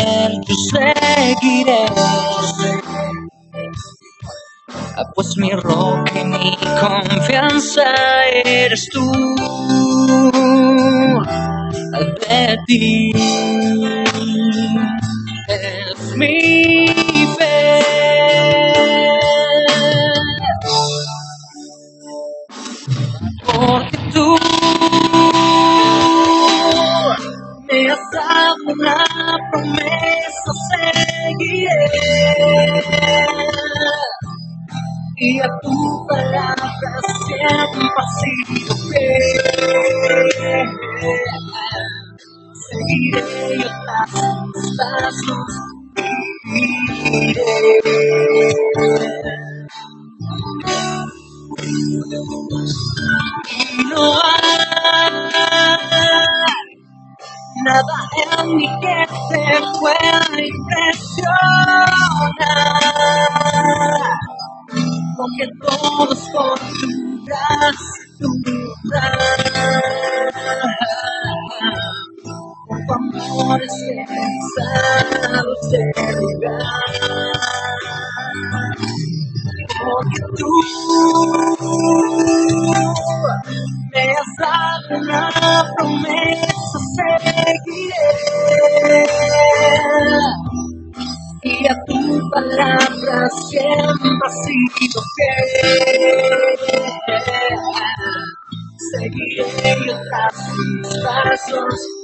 ser, yo seguiré. Ah, Pues mi roca y mi confianza eres tú. De ti es mi fiel. Seguiré yo pasos, y no hay nada en mí que te pueda impresionar. Porque todo es por tu gracia, qualquer lugar. Tua mesa na promessa seguirei. E a tua palavra sempre ha sido. Seguirei as passos.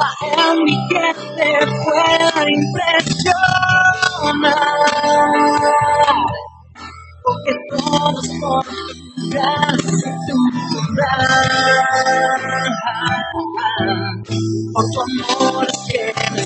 Nada en mí que te pueda impresionar. Porque todo es por tu gracia tu. Por tu amor es que me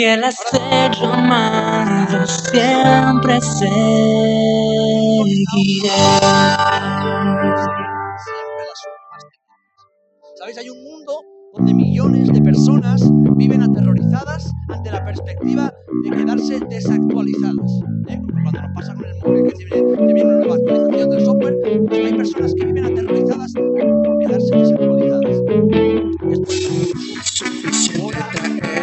Fiel a ser llamado, siempre seguiré. siempre tecnologías. ¿Sabéis? Hay un mundo donde millones de personas viven aterrorizadas ante la perspectiva de quedarse desactualizadas. ¿eh? Como cuando nos pasa con el móvil que te viene, una nueva actualización del software, pues hay personas que viven aterrorizadas por quedarse desactualizadas. Esto suficiente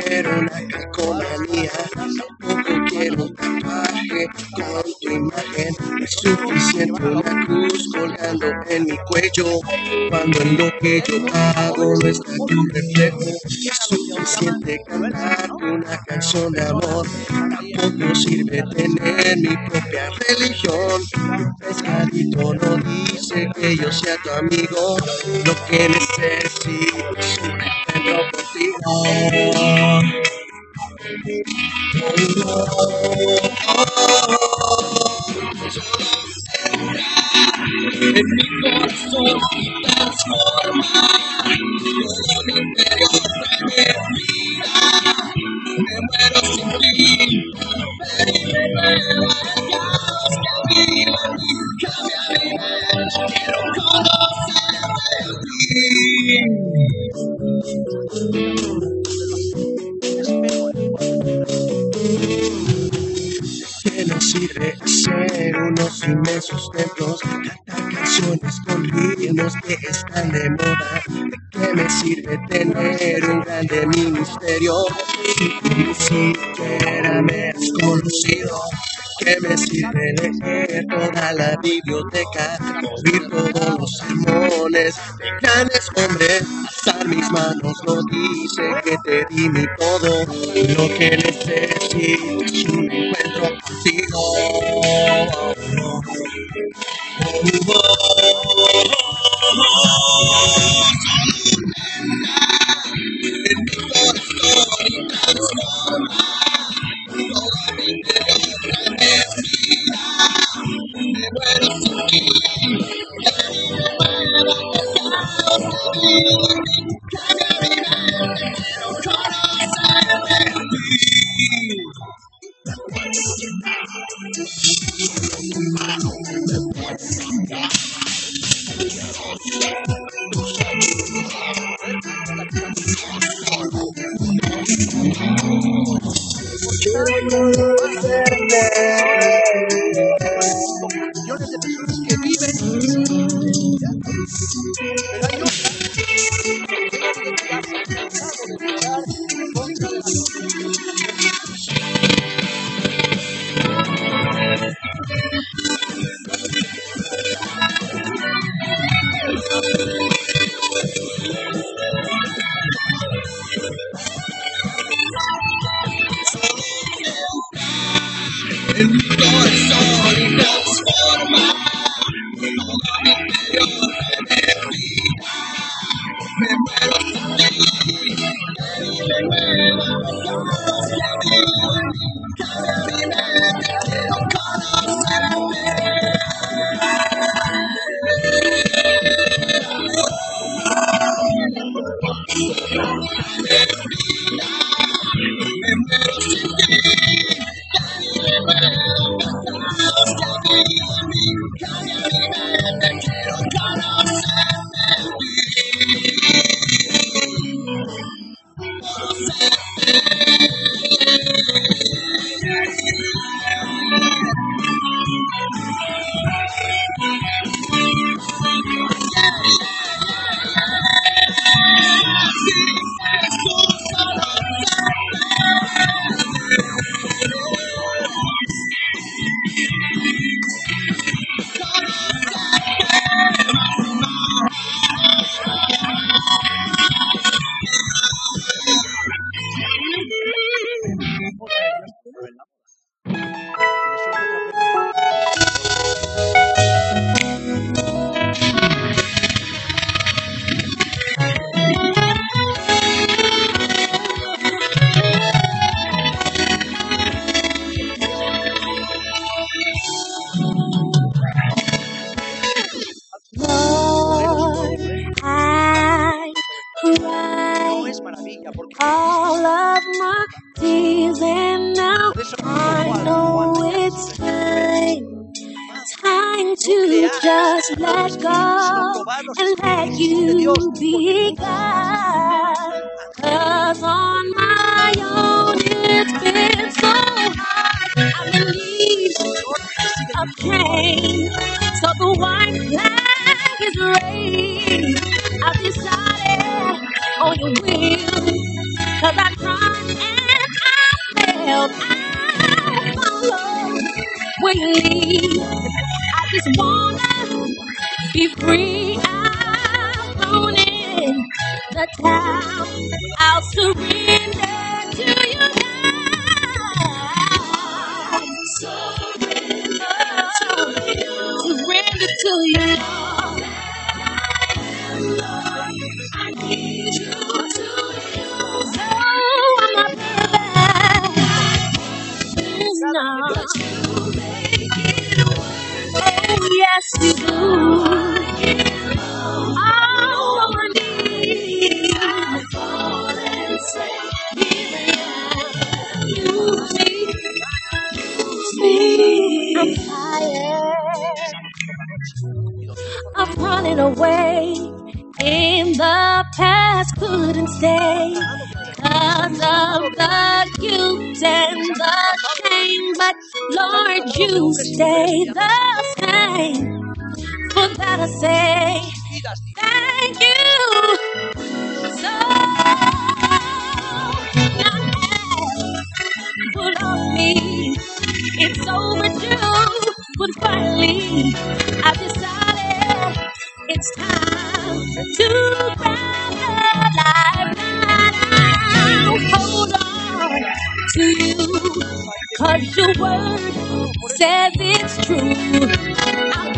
traer una calcomanía. Tampoco quiero tatuaje con tu imagen. Es suficiente una cruz colgando en mi cuello. Cuando en lo que yo hago no está tu reflejo. Es suficiente cantar una canción de amor. Tampoco sirve tener mi propia religión. Pescadito no dice que yo sea tu amigo. Lo que necesito es un encuentro grande ministerio ni siquiera me has conocido? ¿Qué me sirve leer toda la biblioteca, oír todos los sermones de grandes hombres? Alzar mis manos no dice que te di mi todo, lo que necesito es un encuentro contigo. En mi corazón just wanna be free. I'm owning the town. I'll surrender. Stay. because of the guilt and the shame. But Lord, you stay the same. For that I say, thank you. So now full of me, it's overdue. But finally, I decided it's time to grab her. 'Cause your word says it's true. I'll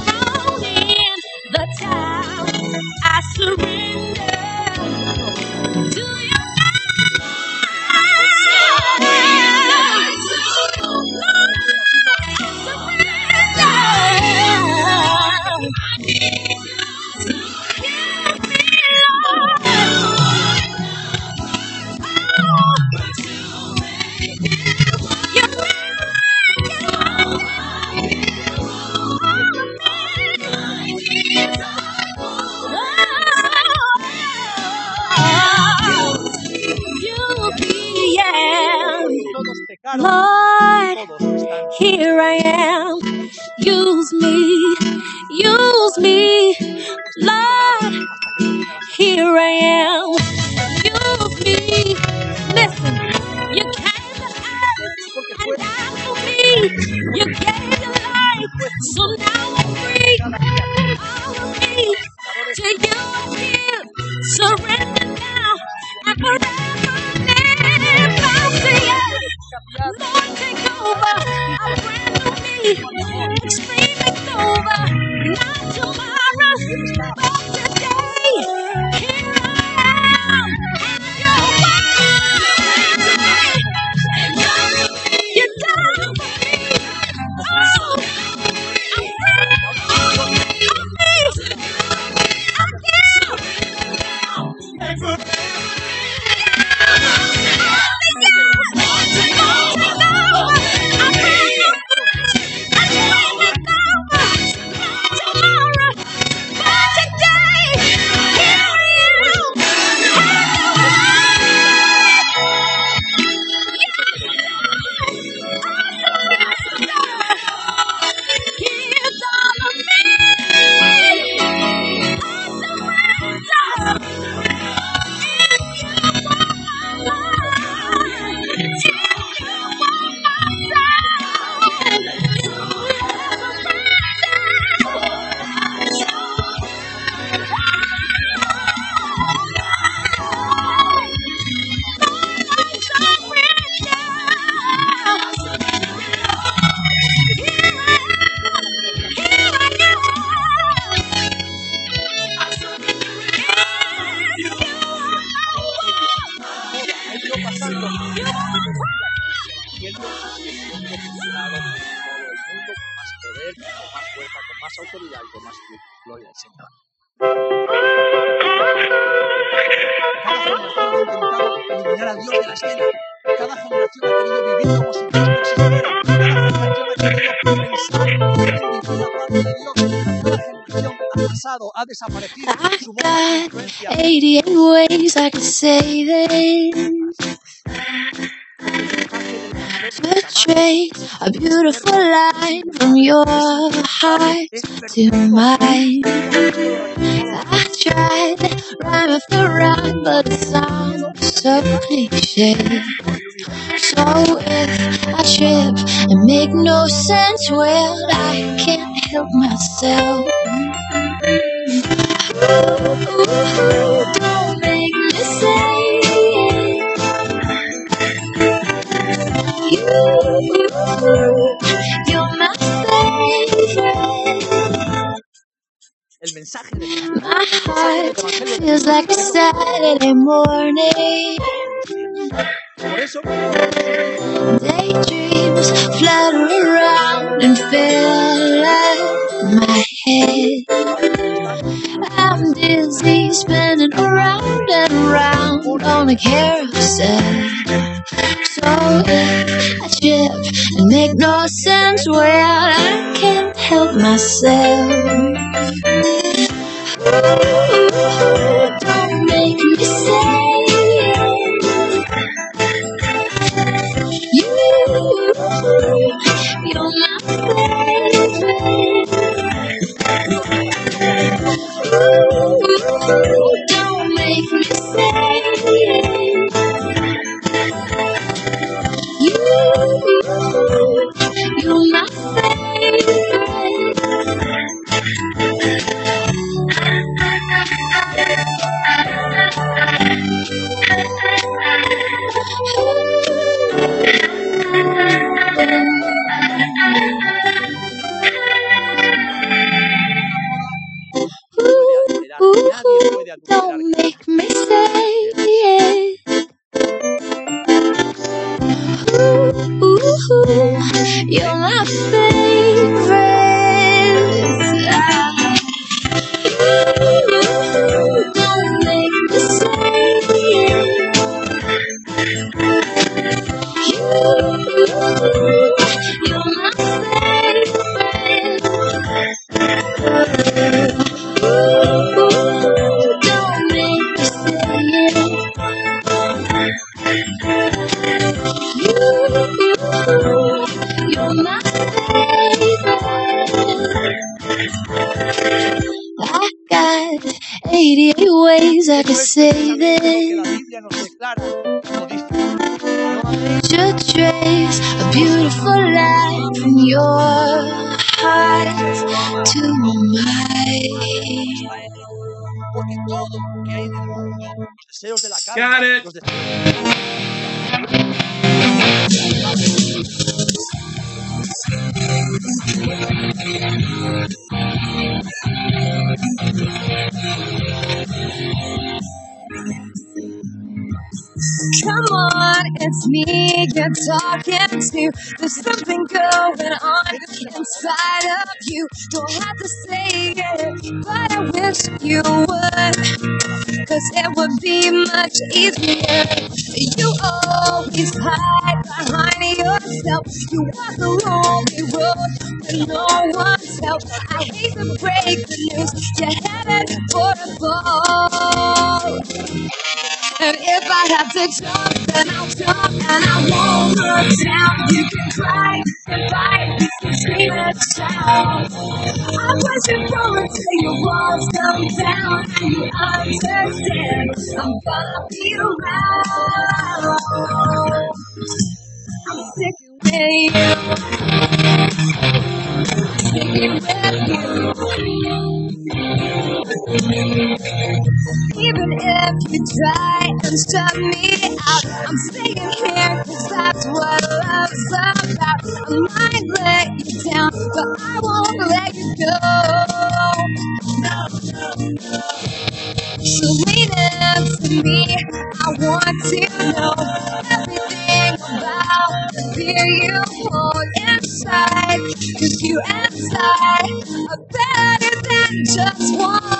I got 88 ways I could say this. Portray a beautiful line from your heart to mine. I tried rhyme after rhyme, but it sounds so cliche. So if I trip and make no sense, well, I can't help myself. El mensaje de My heart feels like a Saturday morning. Daydreams flutter around and fill up my I'm dizzy, spinning around and around on a carousel. So I trip and make no sense when I can't help myself. Ooh. Don't make me say it. Ooh, ooh, you're my beautiful light from your heart to mine. Got it. Come on, it's me you're talking to. There's something going on inside of you. Don't have to say it, but I wish you would. Cause it would be much easier. You always hide behind yourself. You walk a lonely road with no one's help. I hate to break the news. You're headed for a fall. And if I have to jump, then I'll jump and I won't look down. You can cry and fight, can scream and shout. I'm pushing forward till your walls come down and you understand. I'm gonna be around. I'm sticking with you, sticking with you. Even if you try and shut me out, I'm staying here 'cause that's what love's about. I might let you down, but I won't let you go. So lean me. I want to know everything about the fear you hold inside. Cause you and I are better than just one.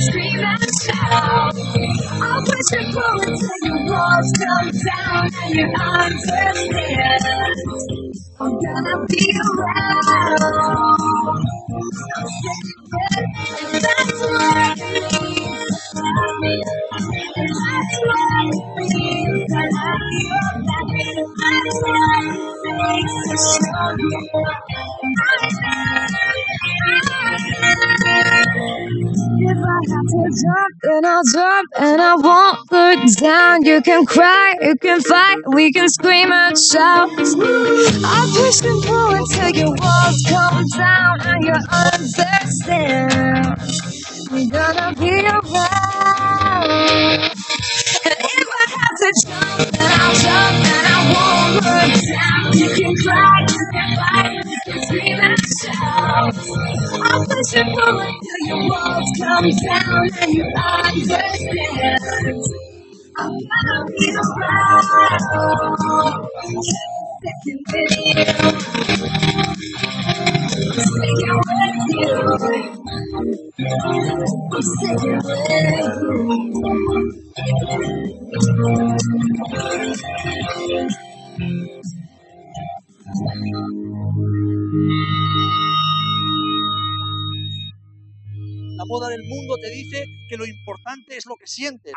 Scream and shout. I wish you could until your walls come down and you understand. I'm gonna be around. I'm sticking with it, and that's what it means. And that's what it means. I love you. That's what it makes to show you. Jump, then I'll jump and I won't look down. You can cry, you can fight, we can scream and shout. I'll push and pull until your walls come down and you understand. We're gonna be around. And if I have to jump, then I'll jump and I won't look down. You can cry, you can fight, you can scream and shout. Pull until your walls come down and you understand. I'm gonna be around. Sticking with you, sticking with you. I'm sticking with you. La moda del mundo te dice que lo importante es lo que sientes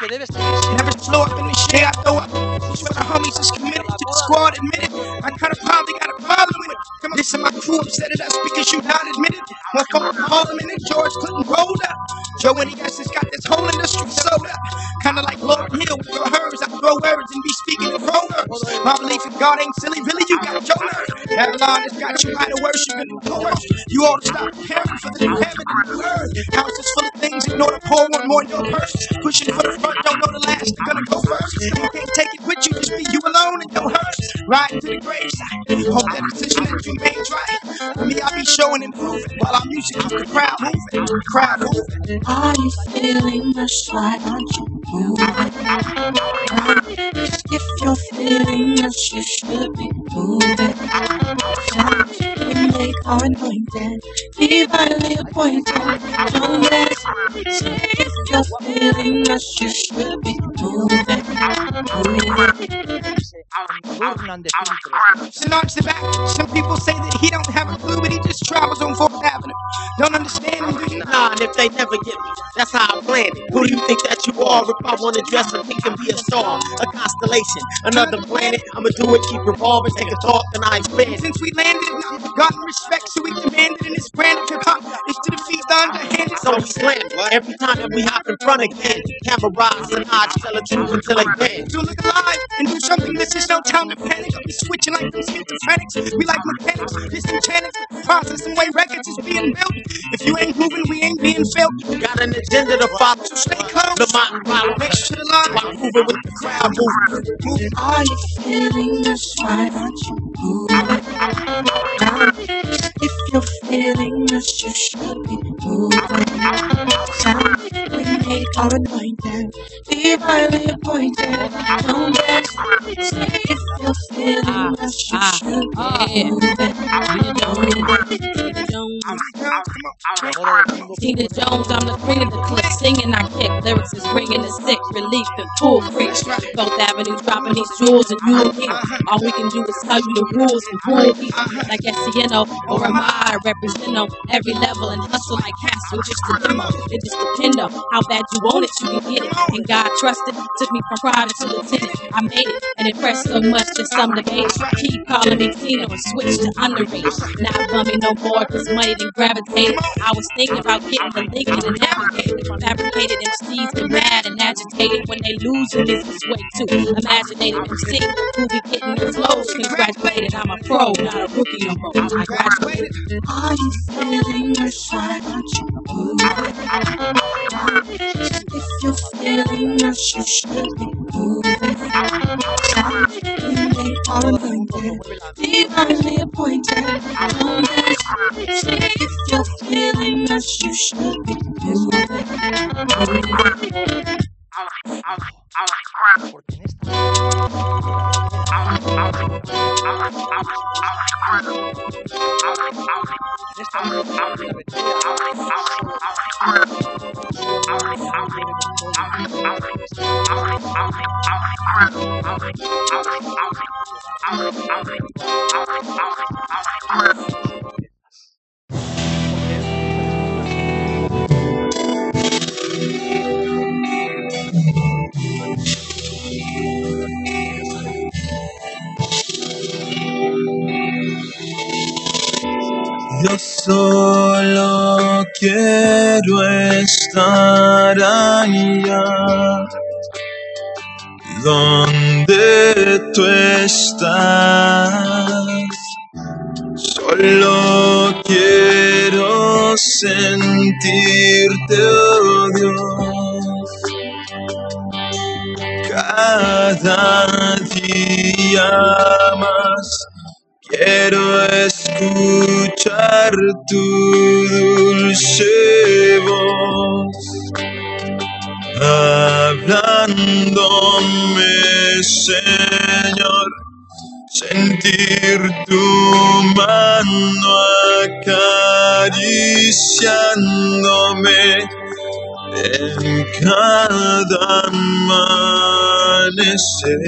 que debes seguir Never slow up in the shit I throw up. These my homies is committed to the squad, admit it. I got a problem with it. Come on, this is my crew upset at us because you not admitted. One call from and George Clinton rolled up. Joe and he got this got this whole industry sold up. Kinda like Lauryn Hill with your hers. I throw words and be speaking in proverbs. My belief in God ain't silly, really. You got your Babylon has got you out of worship and coerced. You ought to stop caring for the new heaven and new earth. Houses full of things, ignore the poor, want more in your purse. Pushing for the front, don't know the last, they're gonna go first. You can't take it with you, just be you alone and your hearse. Riding to the graveside. Hope that decision that you made right. For me, I be showing and proving while our music keeps the crowd moving. The crowd moving. Are you feeling the shy? Aren't you moving? If you're feeling this, you should be moving. We make our anointed, divinely appointed. Don't let it if you're feeling this, you should be moving. Moving. Sinarch the back. Some people say that he don't have a clue, but he just travels on Fourth Avenue. Don't understand him, if they never get me. That's how I plan it. Who do you think that you are? If I wanna dress and think and be a star, a constellation, another planet. I'ma do it, keep revolving, take a thought, then I expand. Since we landed, gotten respect, so we demanded in this brand hip hop. It's to defeat the underhanded. So we slam. Every time that we hop in front again, camera rise and I tell the truth until they bend. To look alive and do something that's just no time to panic. We switching like them schizophrenics. We like mechanics, disenchantings. Process and way records is being built. If you ain't moving, we ain't being felt. Got an agenda to follow, so stay close. The mountain follow, make sure the line while moving with the crowd. Move, move. Are you feeling this? Why don't you move? If you're feeling this, you should be moving now. We made our anointing, divinely appointed. Don't rest. If you're feeling this, you Ah, should be yeah. moving. Tina Jones, Tina Tina Jones, I'm the queen of the clip, singing I kick. Lyrics is bringing the sick, relief and full free. Both avenues dropping these jewels and you and me. All we can do is tell you the rules and will be. Like Sieno or am I represent on every level and hustle like Castle, just a demo. It just depend on how bad you want it, you can get it. And God trusted, took me from private to lieutenant. I made it and impressed so much that some debated. Keep calling me Tina or switch to underrated. Not bumming no more, cause money didn't gravitate. I was thinking about getting Lincoln and navigated. Fabricated MCs get mad and agitated when they lose in this way too. Imaginated MC who be getting the flows. Congratulated, I'm a pro, not a rookie no more. I graduated. Are you feeling this? Why don't you it? If you're feeling this, you should now. We anointing, divinely appointed. Don't rest. If you're feeling this, you should be porque quiero estar allá donde tú estás. Solo quiero sentirte, oh Dios, cada día más. Quiero escuchar tu dulce voz hablándome, Señor, sentir tu mano acariciándome en cada amanecer.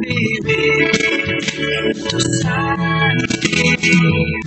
Vivir en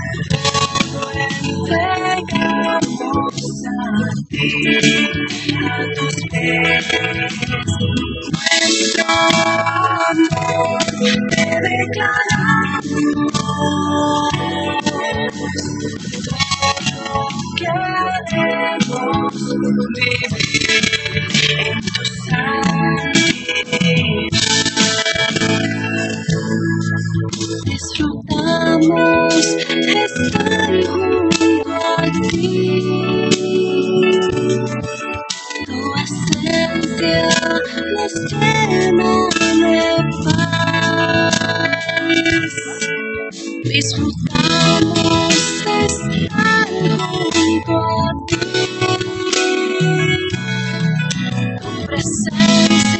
Thank you.